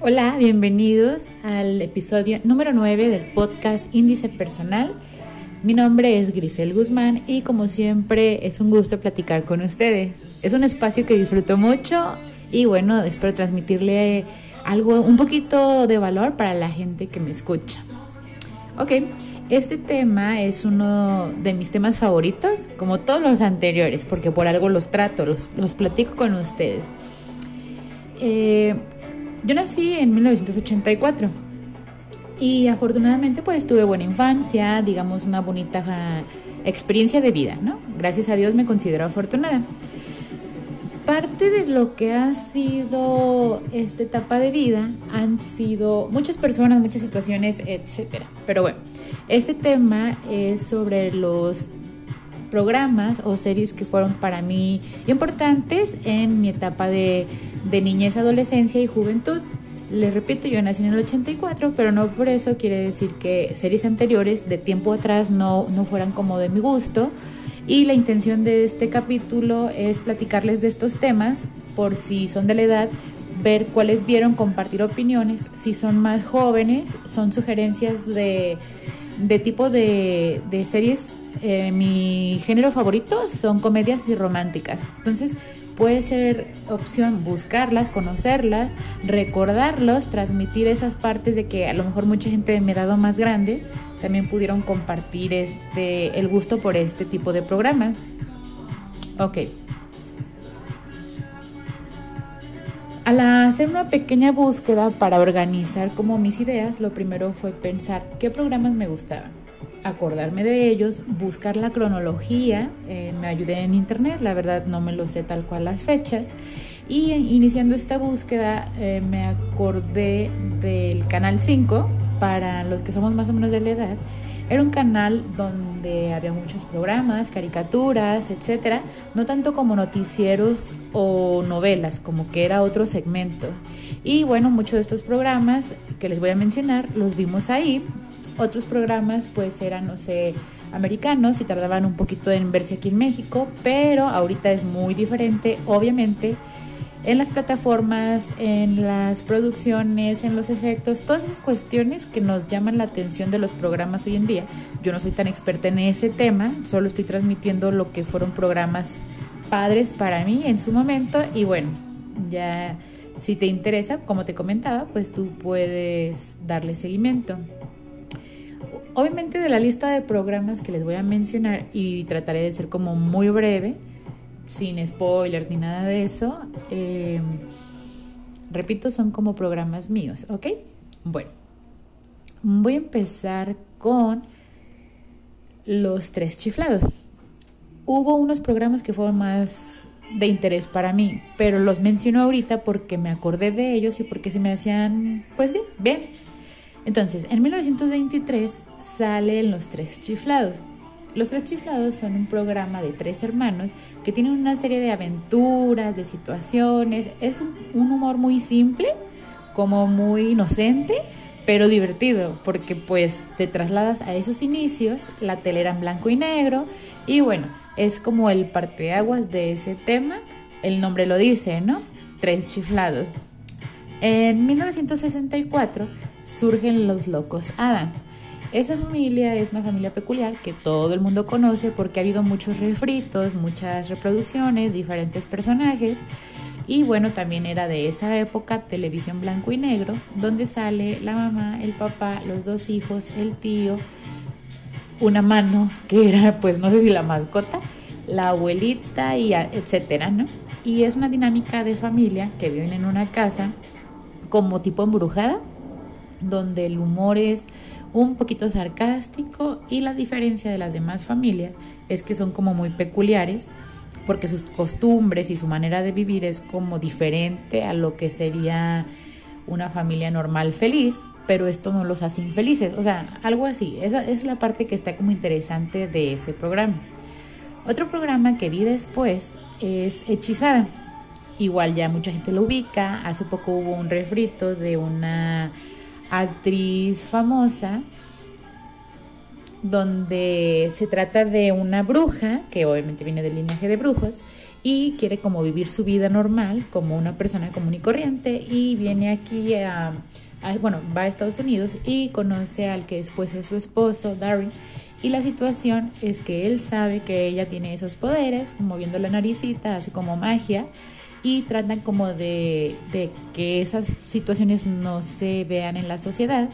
Hola, bienvenidos al episodio número 9 del podcast Índice Personal. Mi nombre es Grisel Guzmán y como siempre es un gusto platicar con ustedes. Es un espacio que disfruto mucho y bueno, espero transmitirle algo, un poquito de valor para la gente que me escucha. Ok, este tema es uno de mis temas favoritos, como todos los anteriores, porque por algo los trato, los, platico con ustedes. Eh, yo nací en 1984 y afortunadamente pues tuve buena infancia, digamos una bonita experiencia de vida, ¿no? Gracias a Dios me considero afortunada. Parte de lo que ha sido esta etapa de vida han sido muchas personas, muchas situaciones, etcétera. Pero bueno, este tema es sobre los programas o series que fueron para mí importantes en mi etapa de, niñez, adolescencia y juventud. Les repito, yo nací en el 84, pero no por eso quiere decir que series anteriores de tiempo atrás no, no fueran como de mi gusto. Y la intención de este capítulo es platicarles de estos temas por si son de la edad, ver cuáles vieron, compartir opiniones. Si son más jóvenes, son sugerencias de, de tipo de, de series eh, mi género favorito son comedias y románticas. Entonces puede ser opción buscarlas, conocerlas, recordarlos, transmitir esas partes de que a lo mejor mucha gente de mi edad más grande también pudieron compartir este el gusto por este tipo de programas. Ok. Al hacer una pequeña búsqueda para organizar como mis ideas, lo primero fue pensar qué programas me gustaban acordarme de ellos, buscar la cronología, eh, me ayudé en internet, la verdad no me lo sé tal cual las fechas, y iniciando esta búsqueda eh, me acordé del Canal 5, para los que somos más o menos de la edad, era un canal donde había muchos programas, caricaturas, etcétera, no tanto como noticieros o novelas, como que era otro segmento. Y bueno, muchos de estos programas que les voy a mencionar los vimos ahí otros programas pues eran, no sé, americanos y tardaban un poquito en verse aquí en México, pero ahorita es muy diferente, obviamente, en las plataformas, en las producciones, en los efectos, todas esas cuestiones que nos llaman la atención de los programas hoy en día. Yo no soy tan experta en ese tema, solo estoy transmitiendo lo que fueron programas padres para mí en su momento y bueno, ya si te interesa, como te comentaba, pues tú puedes darle seguimiento. Obviamente de la lista de programas que les voy a mencionar y trataré de ser como muy breve, sin spoilers ni nada de eso, eh, repito, son como programas míos, ¿ok? Bueno, voy a empezar con los tres chiflados. Hubo unos programas que fueron más de interés para mí, pero los menciono ahorita porque me acordé de ellos y porque se me hacían, pues sí, bien entonces, en 1923 salen Los Tres Chiflados. Los Tres Chiflados son un programa de tres hermanos que tienen una serie de aventuras, de situaciones. Es un, humor muy simple, como muy inocente, pero divertido, porque pues te trasladas a esos inicios, la telera en blanco y negro, y bueno, es como el parteaguas de ese tema, el nombre lo dice, ¿no? Tres chiflados. En 1964 surgen los locos Adams. Esa familia es una familia peculiar que todo el mundo conoce porque ha habido muchos refritos, muchas reproducciones, diferentes personajes. Y bueno, también era de esa época televisión blanco y negro, donde sale la mamá, el papá, los dos hijos, el tío, una mano que era pues no sé si la mascota, la abuelita y etcétera, ¿no? Y es una dinámica de familia que viven en una casa como tipo embrujada, donde el humor es un poquito sarcástico y la diferencia de las demás familias es que son como muy peculiares porque sus costumbres y su manera de vivir es como diferente a lo que sería una familia normal feliz, pero esto no los hace infelices, o sea, algo así. Esa es la parte que está como interesante de ese programa. Otro programa que vi después es Hechizada. Igual ya mucha gente lo ubica. Hace poco hubo un refrito de una actriz famosa donde se trata de una bruja, que obviamente viene del linaje de brujos, y quiere como vivir su vida normal, como una persona común y corriente, y viene aquí a, bueno, va a Estados Unidos y conoce al que después es su esposo, Darren, y la situación es que él sabe que ella tiene esos poderes, moviendo la naricita, así como magia, y tratan como de, de que esas situaciones no se vean en la sociedad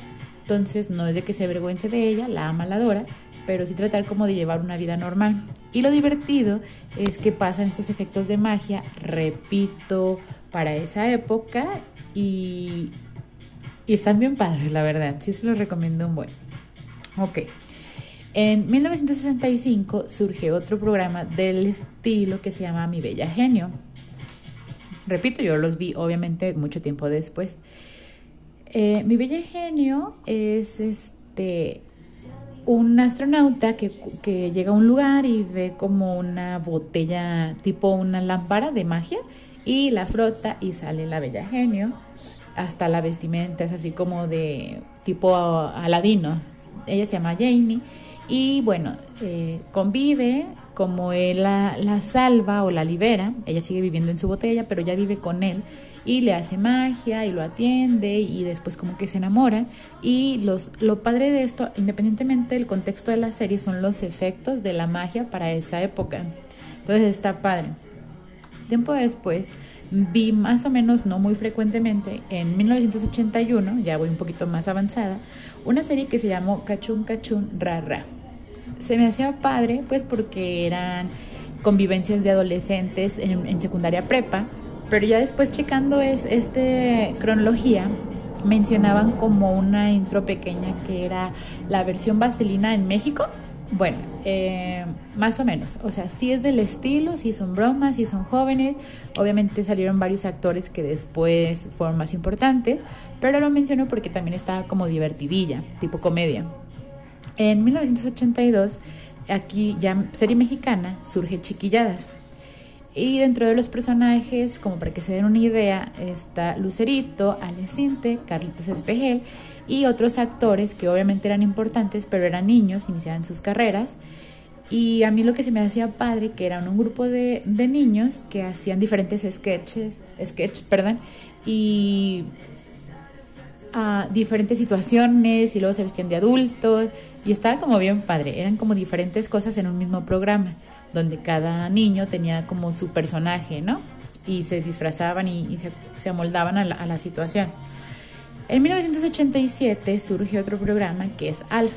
entonces no es de que se avergüence de ella, la ama, la adora, pero sí tratar como de llevar una vida normal. Y lo divertido es que pasan estos efectos de magia, repito, para esa época y, y están bien padres, la verdad. Sí se los recomiendo un buen. Ok. En 1965 surge otro programa del estilo que se llama Mi Bella Genio. Repito, yo los vi obviamente mucho tiempo después. Eh, mi bella genio es este un astronauta que, que, llega a un lugar y ve como una botella tipo una lámpara de magia y la frota y sale la bella genio. Hasta la vestimenta es así como de tipo aladino. Ella se llama Jamie y bueno, eh, convive como él la, salva o la libera. Ella sigue viviendo en su botella, pero ya vive con él y le hace magia y lo atiende y después como que se enamora y los, lo padre de esto, independientemente del contexto de la serie, son los efectos de la magia para esa época. Entonces está padre. Tiempo después vi más o menos, no muy frecuentemente, en 1981, ya voy un poquito más avanzada, una serie que se llamó Cachun Cachun Ra Ra. Se me hacía padre pues porque eran convivencias de adolescentes en, en secundaria prepa pero ya después checando es este cronología, mencionaban como una intro pequeña que era la versión vaselina en México. Bueno, eh, más o menos. O sea, sí es del estilo, sí son bromas, sí son jóvenes. Obviamente salieron varios actores que después fueron más importantes, pero lo menciono porque también estaba como divertidilla, tipo comedia. En 1982, aquí ya serie mexicana, surge Chiquilladas. Y dentro de los personajes, como para que se den una idea, está Lucerito, Alecinte, Carlitos Espejel y otros actores que obviamente eran importantes, pero eran niños, iniciaban sus carreras. Y a mí lo que se me hacía padre, que eran un grupo de, de niños que hacían diferentes sketches, sketch, perdón, y a diferentes situaciones y luego se vestían de adultos y estaba como bien padre, eran como diferentes cosas en un mismo programa donde cada niño tenía como su personaje, ¿no? Y se disfrazaban y, se, amoldaban a la, situación. En 1987 surge otro programa que es Alf.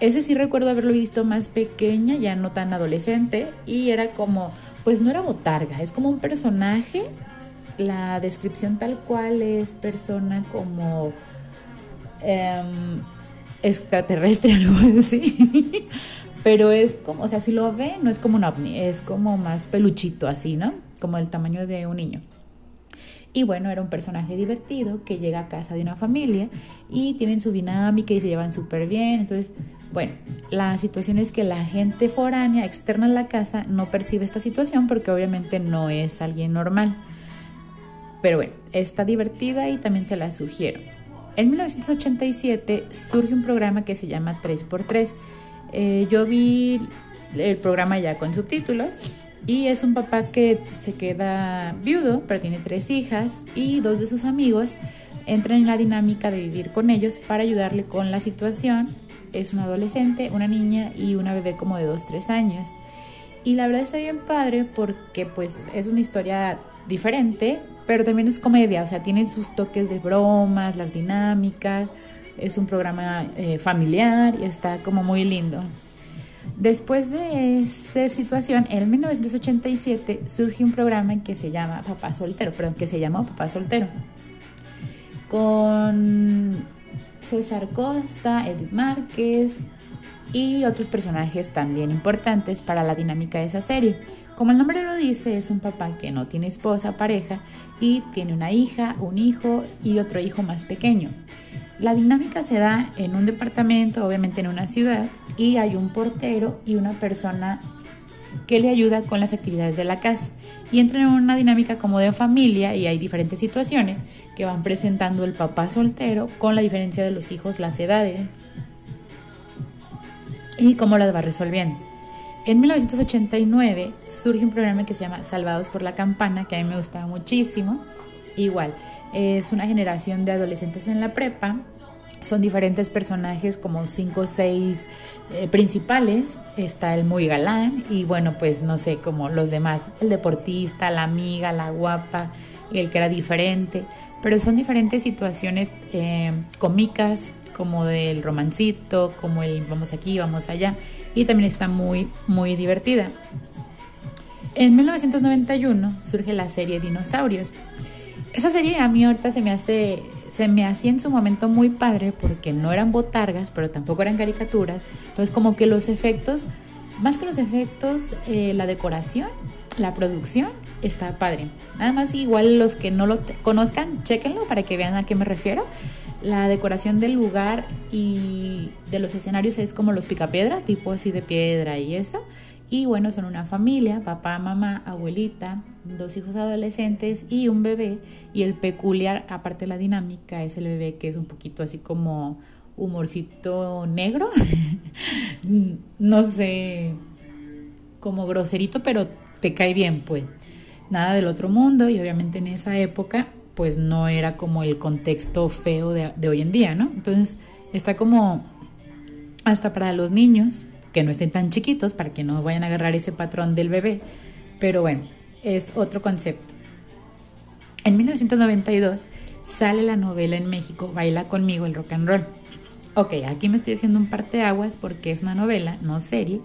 Ese sí recuerdo haberlo visto más pequeña, ya no tan adolescente, y era como, pues no era botarga, es como un personaje. La descripción tal cual es persona como em, extraterrestre, algo así pero es como, o sea, si lo ve, no es como un ovni, es como más peluchito así, ¿no? Como el tamaño de un niño. Y bueno, era un personaje divertido que llega a casa de una familia y tienen su dinámica y se llevan súper bien. Entonces, bueno, la situación es que la gente foránea, externa a la casa, no percibe esta situación porque obviamente no es alguien normal. Pero bueno, está divertida y también se la sugiero. En 1987 surge un programa que se llama 3x3 eh, yo vi el programa ya con subtítulos y es un papá que se queda viudo, pero tiene tres hijas y dos de sus amigos entran en la dinámica de vivir con ellos para ayudarle con la situación. Es un adolescente, una niña y una bebé como de 2-3 años. Y la verdad está bien padre porque pues es una historia diferente, pero también es comedia, o sea, tiene sus toques de bromas, las dinámicas es un programa eh, familiar y está como muy lindo. Después de esa situación, en 1987 surge un programa que se llama Papá Soltero, perdón, que se llamó Papá Soltero, con César Costa, Edith Márquez y otros personajes también importantes para la dinámica de esa serie. Como el nombre lo dice, es un papá que no tiene esposa, pareja y tiene una hija, un hijo y otro hijo más pequeño. La dinámica se da en un departamento, obviamente en una ciudad, y hay un portero y una persona que le ayuda con las actividades de la casa. Y entran en una dinámica como de familia y hay diferentes situaciones que van presentando el papá soltero con la diferencia de los hijos, las edades. Y cómo las va resolviendo. En 1989 surge un programa que se llama Salvados por la Campana, que a mí me gustaba muchísimo. Igual, es una generación de adolescentes en la prepa. Son diferentes personajes, como cinco o seis eh, principales. Está el muy galán y bueno, pues no sé, como los demás. El deportista, la amiga, la guapa, el que era diferente. Pero son diferentes situaciones eh, cómicas, como del romancito, como el vamos aquí, vamos allá, y también está muy, muy divertida. En 1991 surge la serie Dinosaurios. Esa serie a mí ahorita se me hace, se me hacía en su momento muy padre porque no eran botargas, pero tampoco eran caricaturas. Entonces como que los efectos, más que los efectos, eh, la decoración, la producción está padre. Nada más igual los que no lo conozcan, chequenlo para que vean a qué me refiero. La decoración del lugar y de los escenarios es como los picapiedra, tipo así de piedra y eso. Y bueno, son una familia, papá, mamá, abuelita, dos hijos adolescentes y un bebé. Y el peculiar, aparte de la dinámica, es el bebé que es un poquito así como humorcito negro. no sé, como groserito, pero te cae bien, pues. Nada del otro mundo y obviamente en esa época pues no era como el contexto feo de, hoy en día, ¿no? Entonces está como hasta para los niños, que no estén tan chiquitos, para que no vayan a agarrar ese patrón del bebé, pero bueno, es otro concepto. En 1992 sale la novela en México, Baila conmigo el rock and roll. Ok, aquí me estoy haciendo un parteaguas porque es una novela, no serie,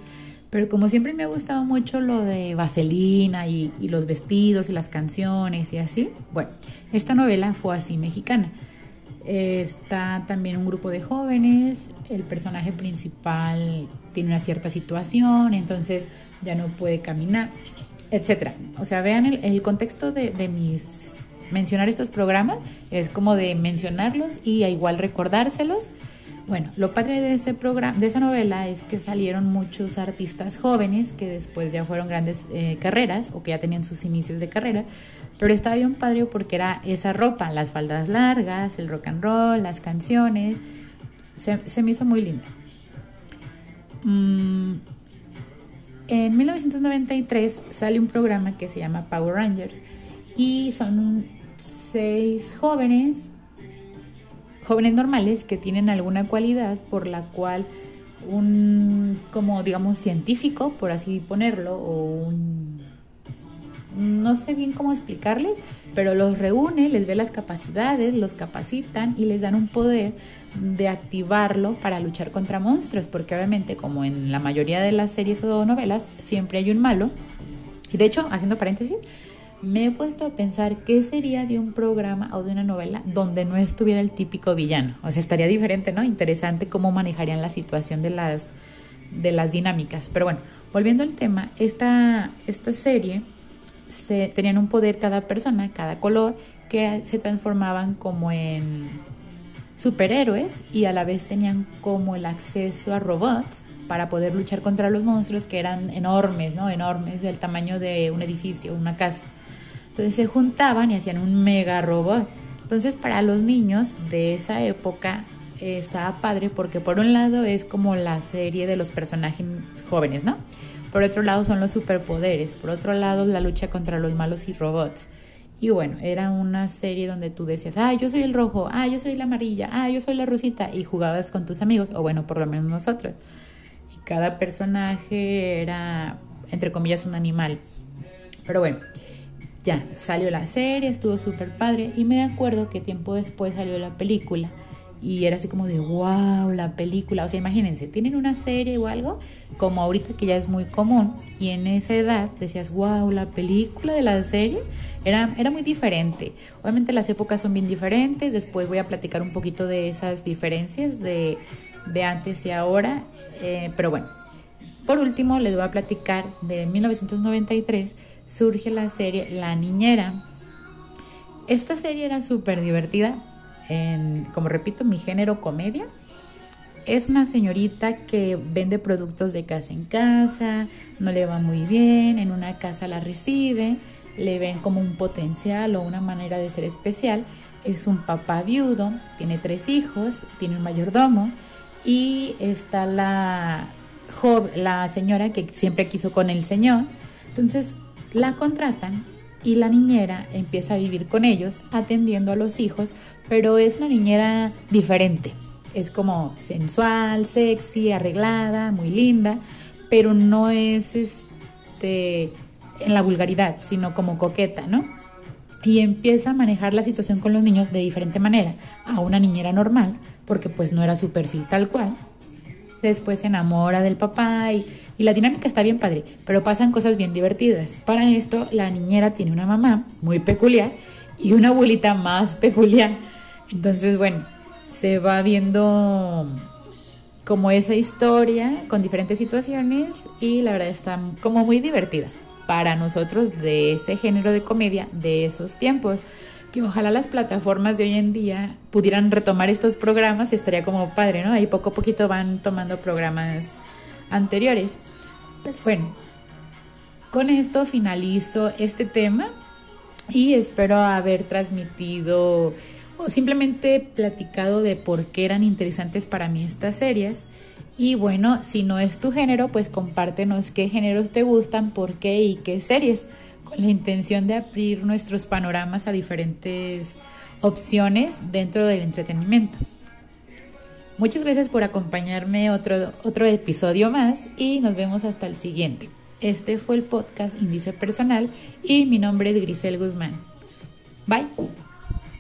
pero como siempre me ha gustado mucho lo de Vaselina y, los vestidos y las canciones y así, bueno, esta novela fue así mexicana. Está también un grupo de jóvenes, el personaje principal tiene una cierta situación, entonces ya no puede caminar, etc. O sea, vean el, contexto de, de mencionar estos programas, es como de mencionarlos y a igual recordárselos bueno, lo padre de ese programa, de esa novela es que salieron muchos artistas jóvenes que después ya fueron grandes eh, carreras o que ya tenían sus inicios de carrera, pero estaba bien padre porque era esa ropa, las faldas largas, el rock and roll, las canciones, se, me hizo muy linda. Mm, en 1993 sale un programa que se llama Power Rangers y son seis jóvenes jóvenes normales que tienen alguna cualidad por la cual un, como digamos, científico, por así ponerlo, o un, no sé bien cómo explicarles, pero los reúne, les ve las capacidades, los capacitan y les dan un poder de activarlo para luchar contra monstruos, porque obviamente como en la mayoría de las series o novelas siempre hay un malo, y de hecho, haciendo paréntesis, me he puesto a pensar qué sería de un programa o de una novela donde no estuviera el típico villano. O sea, estaría diferente, ¿no? Interesante cómo manejarían la situación de las, de las dinámicas. Pero bueno, volviendo al tema, esta, esta serie se, tenían un poder cada persona, cada color, que se transformaban como en superhéroes y a la vez tenían como el acceso a robots para poder luchar contra los monstruos que eran enormes, ¿no? Enormes del tamaño de un edificio, una casa. Entonces se juntaban y hacían un mega robot. Entonces para los niños de esa época eh, estaba padre porque por un lado es como la serie de los personajes jóvenes, ¿no? Por otro lado son los superpoderes, por otro lado la lucha contra los malos y robots. Y bueno, era una serie donde tú decías, ah, yo soy el rojo, ah, yo soy la amarilla, ah, yo soy la rosita, y jugabas con tus amigos, o bueno, por lo menos nosotros. Y cada personaje era, entre comillas, un animal. Pero bueno, ya salió la serie, estuvo súper padre y me acuerdo que tiempo después salió la película y era así como de wow, la película, o sea, imagínense, tienen una serie o algo como ahorita que ya es muy común y en esa edad decías wow, la película de la serie era, era muy diferente. Obviamente las épocas son bien diferentes, después voy a platicar un poquito de esas diferencias de, de antes y ahora, eh, pero bueno, por último les voy a platicar de 1993 surge la serie La Niñera. Esta serie era súper divertida, como repito, mi género comedia. Es una señorita que vende productos de casa en casa, no le va muy bien, en una casa la recibe, le ven como un potencial o una manera de ser especial. Es un papá viudo, tiene tres hijos, tiene un mayordomo y está la, la señora que siempre quiso con el señor. Entonces la contratan y la niñera empieza a vivir con ellos atendiendo a los hijos, pero es una niñera diferente. Es como sensual, sexy, arreglada, muy linda, pero no es este en la vulgaridad, sino como coqueta, ¿no? Y empieza a manejar la situación con los niños de diferente manera a una niñera normal, porque pues no era su perfil tal cual. Después se enamora del papá y, y la dinámica está bien padre, pero pasan cosas bien divertidas. Para esto, la niñera tiene una mamá muy peculiar y una abuelita más peculiar. Entonces, bueno, se va viendo como esa historia con diferentes situaciones y la verdad está como muy divertida para nosotros de ese género de comedia de esos tiempos. Que ojalá las plataformas de hoy en día pudieran retomar estos programas, estaría como padre, ¿no? Ahí poco a poquito van tomando programas anteriores. Pero bueno, con esto finalizo este tema y espero haber transmitido o simplemente platicado de por qué eran interesantes para mí estas series y bueno, si no es tu género, pues compártenos qué géneros te gustan, por qué y qué series, la intención de abrir nuestros panoramas a diferentes opciones dentro del entretenimiento. Muchas gracias por acompañarme otro, otro episodio más y nos vemos hasta el siguiente. Este fue el podcast Índice Personal y mi nombre es Grisel Guzmán. Bye.